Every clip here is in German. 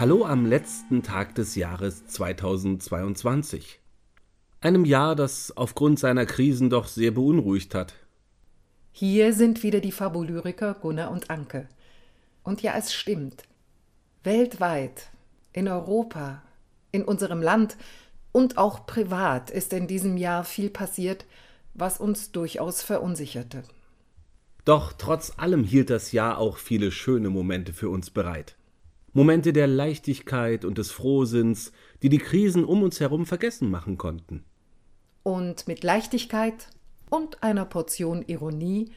Hallo am letzten Tag des Jahres 2022. Einem Jahr, das aufgrund seiner Krisen doch sehr beunruhigt hat. Hier sind wieder die Fabulyriker Gunnar und Anke. Und ja, es stimmt. Weltweit, in Europa, in unserem Land und auch privat ist in diesem Jahr viel passiert, was uns durchaus verunsicherte. Doch trotz allem hielt das Jahr auch viele schöne Momente für uns bereit. Momente der Leichtigkeit und des Frohsinns, die die Krisen um uns herum vergessen machen konnten. Und mit Leichtigkeit und einer Portion Ironie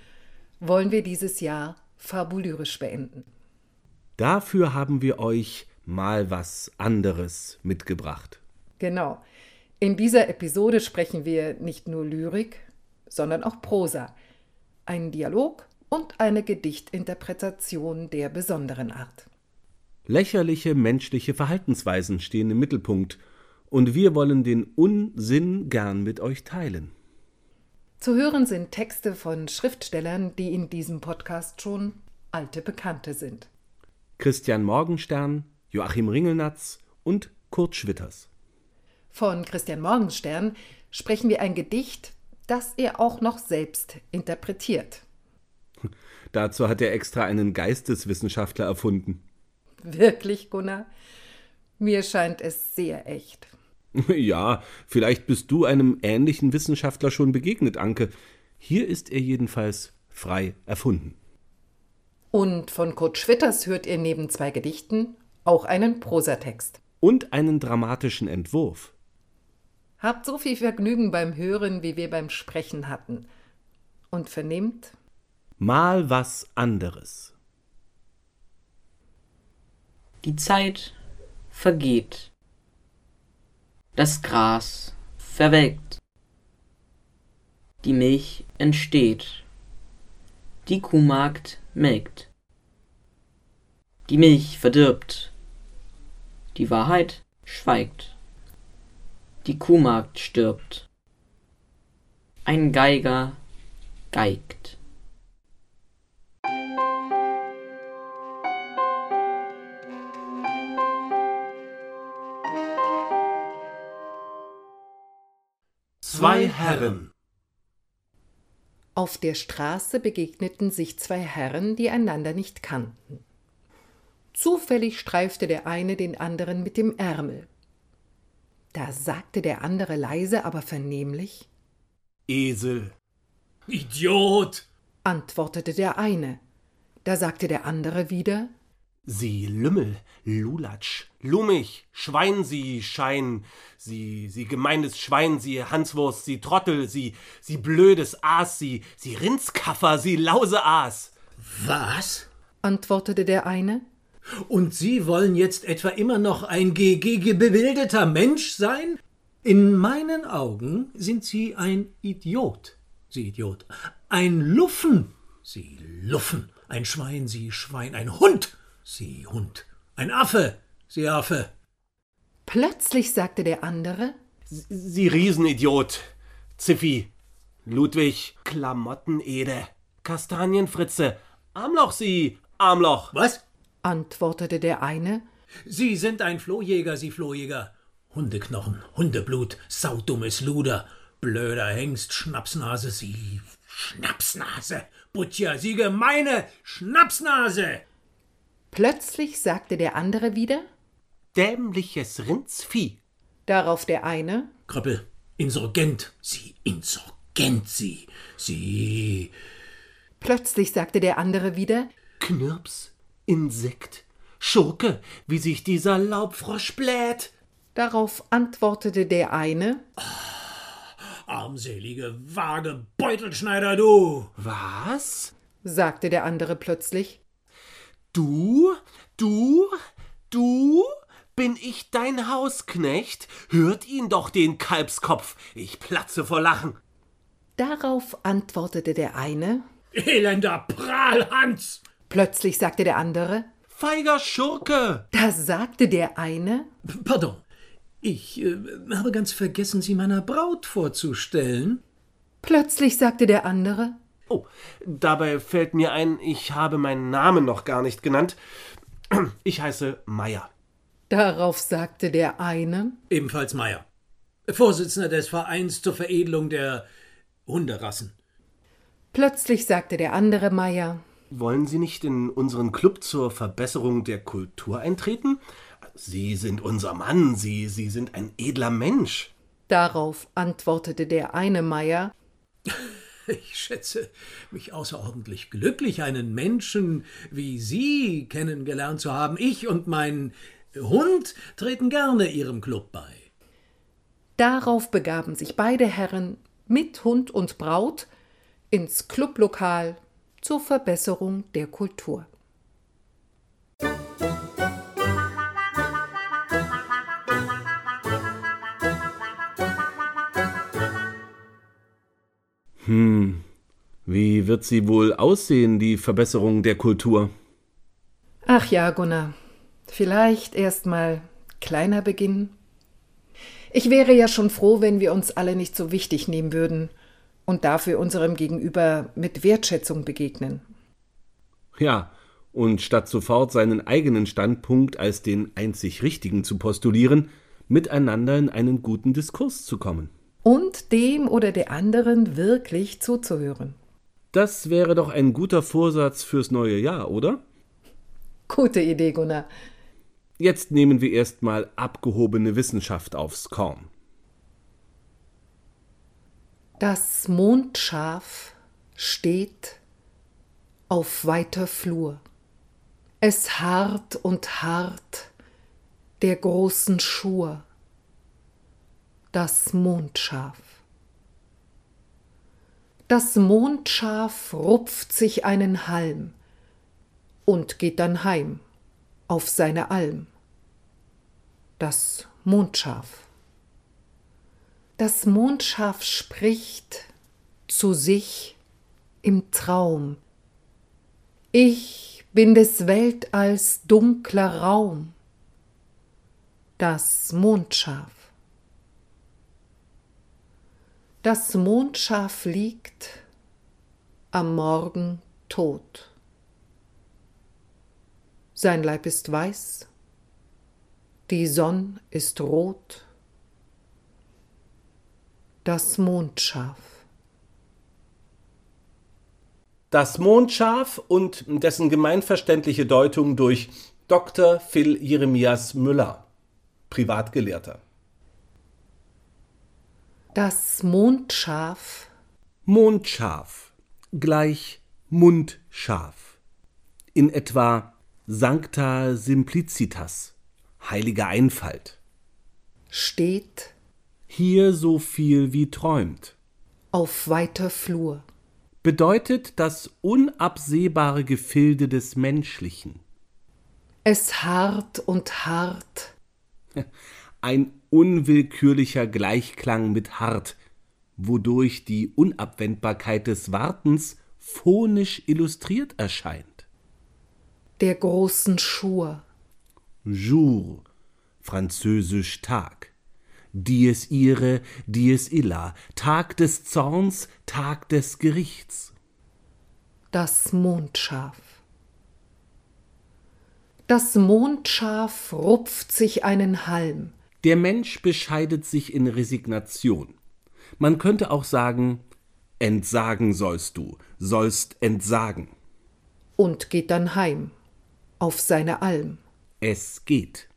wollen wir dieses Jahr fabulyrisch beenden. Dafür haben wir euch mal was anderes mitgebracht. Genau. In dieser Episode sprechen wir nicht nur Lyrik, sondern auch Prosa. Einen Dialog und eine Gedichtinterpretation der besonderen Art. Lächerliche menschliche Verhaltensweisen stehen im Mittelpunkt, und wir wollen den Unsinn gern mit euch teilen. Zu hören sind Texte von Schriftstellern, die in diesem Podcast schon alte Bekannte sind. Christian Morgenstern, Joachim Ringelnatz und Kurt Schwitters. Von Christian Morgenstern sprechen wir ein Gedicht, das er auch noch selbst interpretiert. Dazu hat er extra einen Geisteswissenschaftler erfunden. Wirklich, Gunnar? Mir scheint es sehr echt. Ja, vielleicht bist du einem ähnlichen Wissenschaftler schon begegnet, Anke. Hier ist er jedenfalls frei erfunden. Und von Kurt Schwitters hört ihr neben zwei Gedichten auch einen Prosatext. Und einen dramatischen Entwurf. Habt so viel Vergnügen beim Hören, wie wir beim Sprechen hatten. Und vernehmt? Mal was anderes. Die Zeit vergeht. Das Gras verwelkt. Die Milch entsteht. Die Kuhmagd melkt. Die Milch verdirbt. Die Wahrheit schweigt. Die Kuhmagd stirbt. Ein Geiger geigt. Zwei Herren. Auf der Straße begegneten sich zwei Herren, die einander nicht kannten. Zufällig streifte der eine den anderen mit dem Ärmel. Da sagte der andere leise, aber vernehmlich Esel. Idiot. antwortete der eine. Da sagte der andere wieder Sie Lümmel, Lulatsch, Lummig, Schwein, Sie Schein, Sie, Sie gemeines Schwein, Sie Hanswurst, Sie Trottel, Sie, Sie blödes Aas, Sie, Sie Rindskaffer, Sie Lauseaas. Was? antwortete der eine. Und Sie wollen jetzt etwa immer noch ein gebildeter Mensch sein? In meinen Augen sind Sie ein Idiot, Sie Idiot. Ein Luffen, Sie Luffen. Ein Schwein, Sie Schwein. Ein Hund, Sie Hund. Ein Affe, Sie Affe. Plötzlich sagte der andere Sie Riesenidiot, Ziffi, Ludwig, Klamottenede, Kastanienfritze, Armloch, Sie, Armloch. Was? antwortete der eine. Sie sind ein Flohjäger, Sie Flohjäger. Hundeknochen, Hundeblut, saudummes Luder, blöder Hengst, Schnapsnase, Sie Schnapsnase, Butcher, Sie gemeine Schnapsnase. Plötzlich sagte der andere wieder. Dämliches Rindsvieh. Darauf der eine. Kröppel, Insurgent, Sie Insurgent, Sie, Sie. Plötzlich sagte der andere wieder. Knirps, Insekt, Schurke, wie sich dieser Laubfrosch bläht. Darauf antwortete der eine. Armselige, vage Beutelschneider, du. Was? sagte der andere plötzlich. Du, du, du? Bin ich dein Hausknecht? Hört ihn doch den Kalbskopf. Ich platze vor Lachen. Darauf antwortete der eine. Elender Prahlhans. Plötzlich sagte der andere. Feiger Schurke. Da sagte der eine. Pardon. Ich äh, habe ganz vergessen, Sie meiner Braut vorzustellen. Plötzlich sagte der andere. Oh, dabei fällt mir ein, ich habe meinen Namen noch gar nicht genannt. Ich heiße Meier. Darauf sagte der eine, Ebenfalls Meier, Vorsitzender des Vereins zur Veredelung der Hunderassen. plötzlich sagte der andere Meier, Wollen Sie nicht in unseren Club zur Verbesserung der Kultur eintreten? Sie sind unser Mann, Sie, Sie sind ein edler Mensch. darauf antwortete der eine Meier, Ich schätze mich außerordentlich glücklich, einen Menschen wie Sie kennengelernt zu haben. Ich und mein Hund treten gerne Ihrem Club bei. Darauf begaben sich beide Herren mit Hund und Braut ins Clublokal zur Verbesserung der Kultur. Wie wird sie wohl aussehen, die Verbesserung der Kultur? Ach ja, Gunnar, vielleicht erst mal kleiner beginnen. Ich wäre ja schon froh, wenn wir uns alle nicht so wichtig nehmen würden und dafür unserem Gegenüber mit Wertschätzung begegnen. Ja, und statt sofort seinen eigenen Standpunkt als den einzig richtigen zu postulieren, miteinander in einen guten Diskurs zu kommen. Und dem oder der anderen wirklich zuzuhören. Das wäre doch ein guter Vorsatz fürs neue Jahr, oder? Gute Idee, Gunnar. Jetzt nehmen wir erstmal abgehobene Wissenschaft aufs Korn. Das Mondschaf steht auf weiter Flur. Es harrt und harrt der großen Schur. Das Mondschaf. Das Mondschaf rupft sich einen Halm und geht dann heim auf seine Alm. Das Mondschaf. Das Mondschaf spricht zu sich im Traum. Ich bin des Weltalls dunkler Raum. Das Mondschaf. Das Mondschaf liegt am Morgen tot. Sein Leib ist weiß, die Sonn ist rot. Das Mondschaf. Das Mondschaf und dessen gemeinverständliche Deutung durch Dr. Phil Jeremias Müller, Privatgelehrter. Das Mondschaf. Mondschaf gleich Mundschaf. In etwa Sancta Simplicitas, heilige Einfalt. steht Hier so viel wie träumt. auf weiter Flur. Bedeutet das unabsehbare Gefilde des Menschlichen. Es harrt und harrt, Ein unwillkürlicher Gleichklang mit hart, wodurch die Unabwendbarkeit des Wartens phonisch illustriert erscheint. der großen Schur. Jour, französisch Tag. Dies ire, dies illa, Tag des Zorns, Tag des Gerichts. Das Mondschaf. Das Mondschaf rupft sich einen Halm. Der Mensch bescheidet sich in Resignation. Man könnte auch sagen, entsagen sollst du, sollst entsagen. und geht dann heim auf seine Alm. Es geht.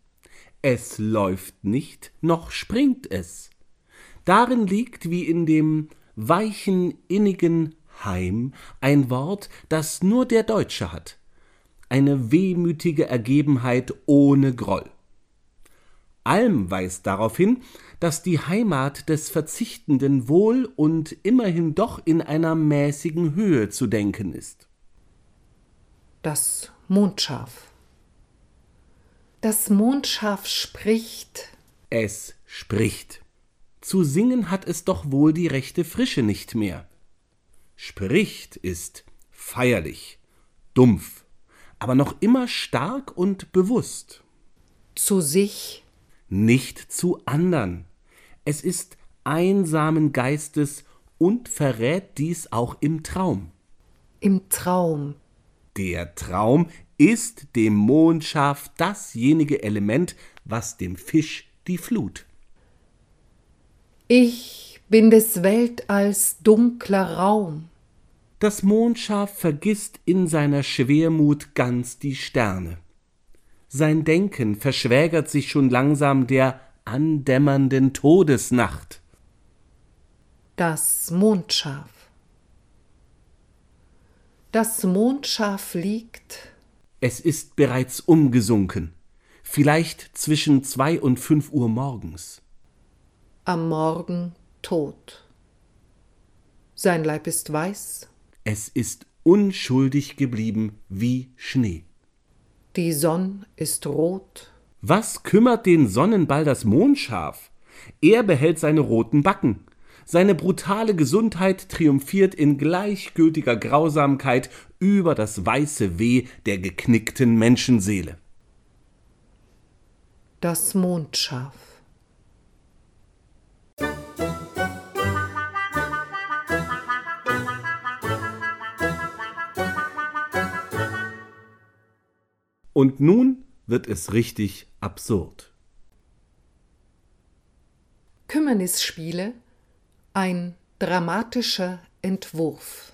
Es läuft nicht, noch springt es. Darin liegt wie in dem weichen, innigen Heim ein Wort, das nur der Deutsche hat. Eine wehmütige Ergebenheit ohne Groll. Alm weist darauf hin, dass die Heimat des Verzichtenden wohl und immerhin doch in einer mäßigen Höhe zu denken ist. Das Mondschaf. Das Mondschaf spricht, Es spricht. Zu singen hat es doch wohl die rechte Frische nicht mehr. Spricht ist feierlich, dumpf, aber noch immer stark und bewusst. zu sich, Nicht zu andern. Es ist einsamen Geistes und verrät dies auch im Traum. im Traum, Der Traum ist dem Mondschaf dasjenige Element, was dem Fisch die Flut. Ich bin des Weltalls dunkler Raum. Das Mondschaf vergisst in seiner Schwermut ganz die Sterne. Sein Denken verschwägert sich schon langsam der andämmernden Todesnacht. Das Mondschaf. Das Mondschaf liegt. Es ist bereits umgesunken, vielleicht zwischen zwei und fünf Uhr morgens. Am Morgen tot. Sein Leib ist weiß. Es ist unschuldig geblieben wie Schnee. Die Sonn ist rot. Was kümmert den Sonnenball das Mondschaf? Er behält seine roten Backen. Seine brutale Gesundheit triumphiert in gleichgültiger Grausamkeit über das weiße Weh der geknickten Menschenseele. Das Mondschaf. Und nun wird es richtig absurd. Kümmernisspiele ein dramatischer Entwurf.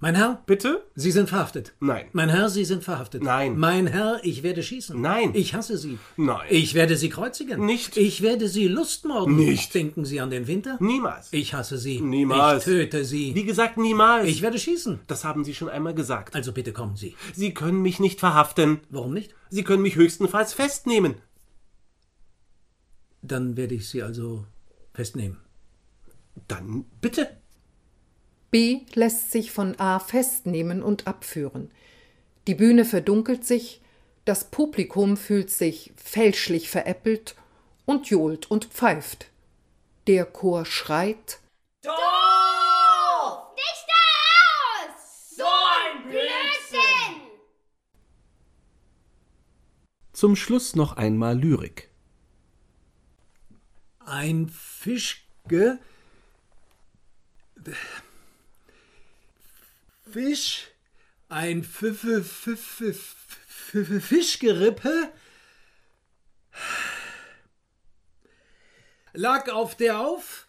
Mein Herr? Bitte? Sie sind verhaftet. Nein. Mein Herr, Sie sind verhaftet. Nein. Mein Herr, ich werde schießen. Nein. Ich hasse Sie. Nein. Ich werde Sie kreuzigen. Nicht. Ich werde Sie lustmorden. Nicht. Denken Sie an den Winter? Niemals. Ich hasse Sie. Niemals. Ich töte Sie. Wie gesagt, niemals. Ich werde schießen. das haben Sie schon einmal gesagt. Also bitte kommen Sie. Sie können mich nicht verhaften. Warum nicht? Sie können mich höchstenfalls festnehmen. Dann werde ich Sie also festnehmen. Dann bitte. B lässt sich von A festnehmen und abführen. Die Bühne verdunkelt sich, das Publikum fühlt sich fälschlich veräppelt und johlt und pfeift. Der Chor schreit Doof! Nicht da raus! So ein Blödsinn! Zum Schluss noch einmal Lyrik. Ein Fischge. Fisch. Ein Fischgerippe. Lag auf der auf.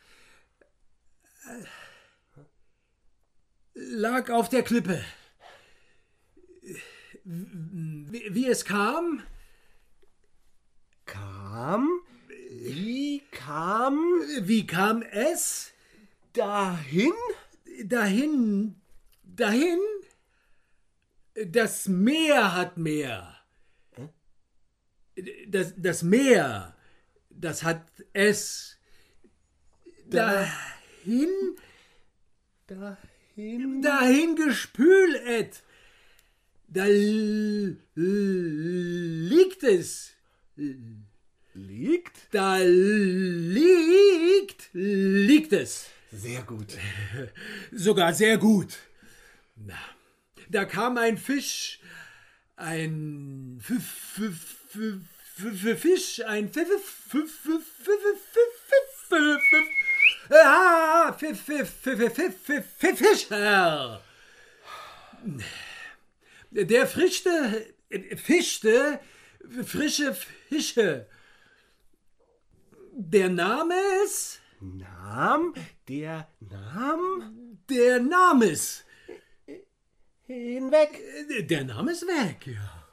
Lag auf der Klippe. Wie, wie es kam. Kam? Wie kam Wie kam es? dahin? dahin, dahin, das Meer hat mehr. Das, das Meer, das hat es. Dahin, Dahin? dahin gespület. Da liegt es. Liegt? Da liegt, liegt es. Sehr gut. Sogar sehr gut. Na, da kam ein Fisch, ein Fisch, ein Fischer. Der frischte, fischte frische Fische. Der Name ist? Nam? Der Nam? Der Name ist. Hinweg. Der Name ist weg, ja.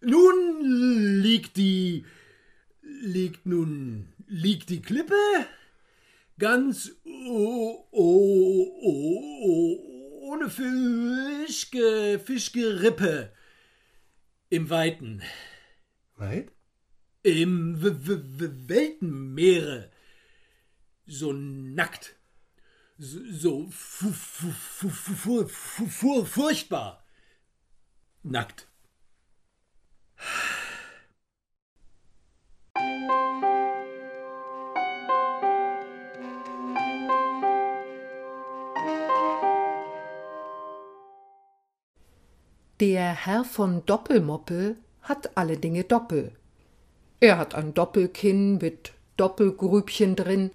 Nun liegt die. liegt nun. liegt die Klippe ganz oh, oh, oh, oh, ohne Fischge, Fischgerippe im Weiten, Weit? im w w Weltenmeere, so nackt, so furchtbar nackt. Der Herr von Doppelmoppel hat alle Dinge doppel. Er hat ein Doppelkinn mit Doppelgrübchen drin,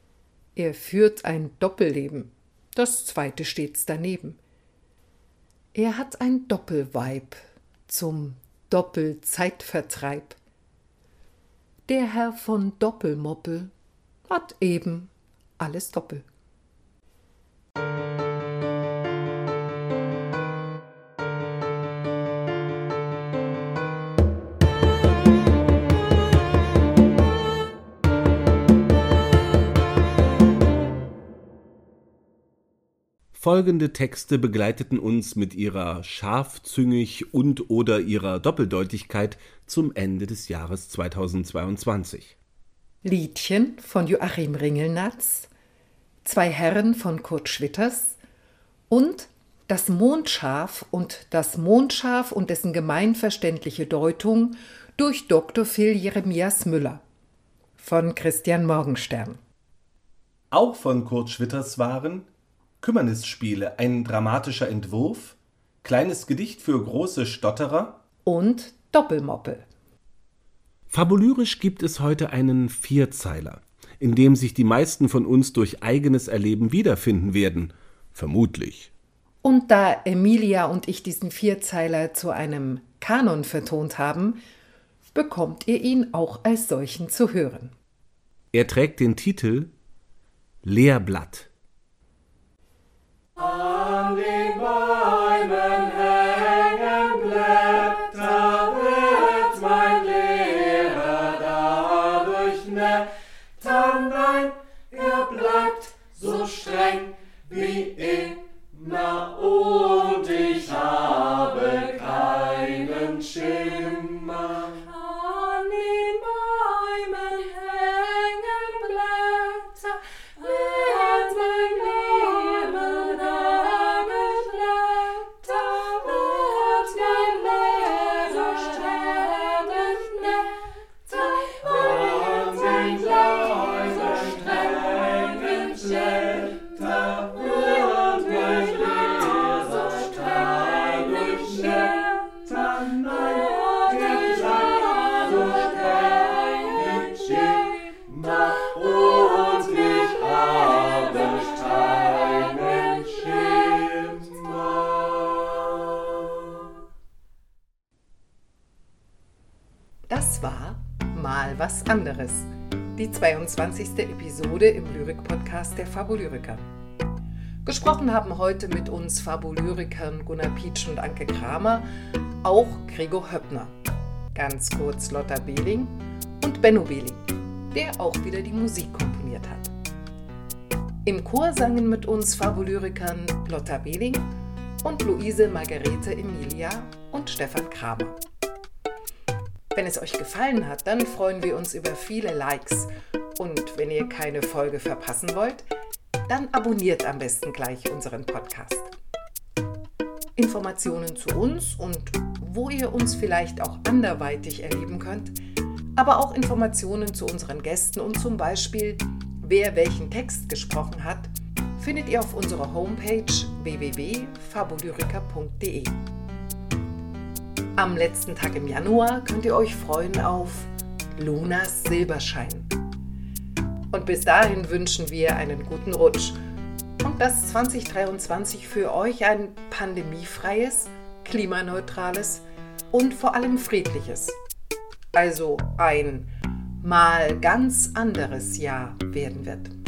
er führt ein Doppelleben. Das zweite stets daneben. Er hat ein Doppelweib zum Doppelzeitvertreib. Der Herr von Doppelmoppel hat eben alles doppel. Folgende Texte begleiteten uns mit ihrer scharfzüngig und oder ihrer Doppeldeutigkeit zum Ende des Jahres 2022. Liedchen von Joachim Ringelnatz, Zwei Herren von Kurt Schwitters und Das Mondschaf und das Mondschaf und dessen gemeinverständliche Deutung durch Dr. Phil Jeremias Müller von Christian Morgenstern. Auch von Kurt Schwitters waren Kümmernisspiele, ein dramatischer Entwurf, kleines Gedicht für große Stotterer und Doppelmoppel. Fabulyrisch gibt es heute einen Vierzeiler, in dem sich die meisten von uns durch eigenes Erleben wiederfinden werden. Vermutlich. Und da Emilia und ich diesen Vierzeiler zu einem Kanon vertont haben, bekommt ihr ihn auch als solchen zu hören. Er trägt den Titel Leerblatt. Anderes. Die 22. Episode im Lyrik-Podcast der Fabulyriker. Gesprochen haben heute mit uns Fabulyrikern Gunnar Pietsch und Anke Kramer, auch Gregor Höppner, ganz kurz Lotta Behling und Benno Behling, der auch wieder die Musik komponiert hat. Im Chor sangen mit uns Fabulyrikern Lotta Behling und Luise Margarete Emilia und Stefan Kramer. Wenn es euch gefallen hat, dann freuen wir uns über viele Likes. Und wenn ihr keine Folge verpassen wollt, dann abonniert am besten gleich unseren Podcast. Informationen zu uns und wo ihr uns vielleicht auch anderweitig erleben könnt, aber auch Informationen zu unseren Gästen und zum Beispiel, wer welchen Text gesprochen hat, findet ihr auf unserer Homepage www.fabulyrica.de. Am letzten Tag im Januar könnt ihr euch freuen auf Lunas Silberschein. Und bis dahin wünschen wir einen guten Rutsch und dass 2023 für euch ein pandemiefreies, klimaneutrales und vor allem friedliches, also ein mal ganz anderes Jahr werden wird.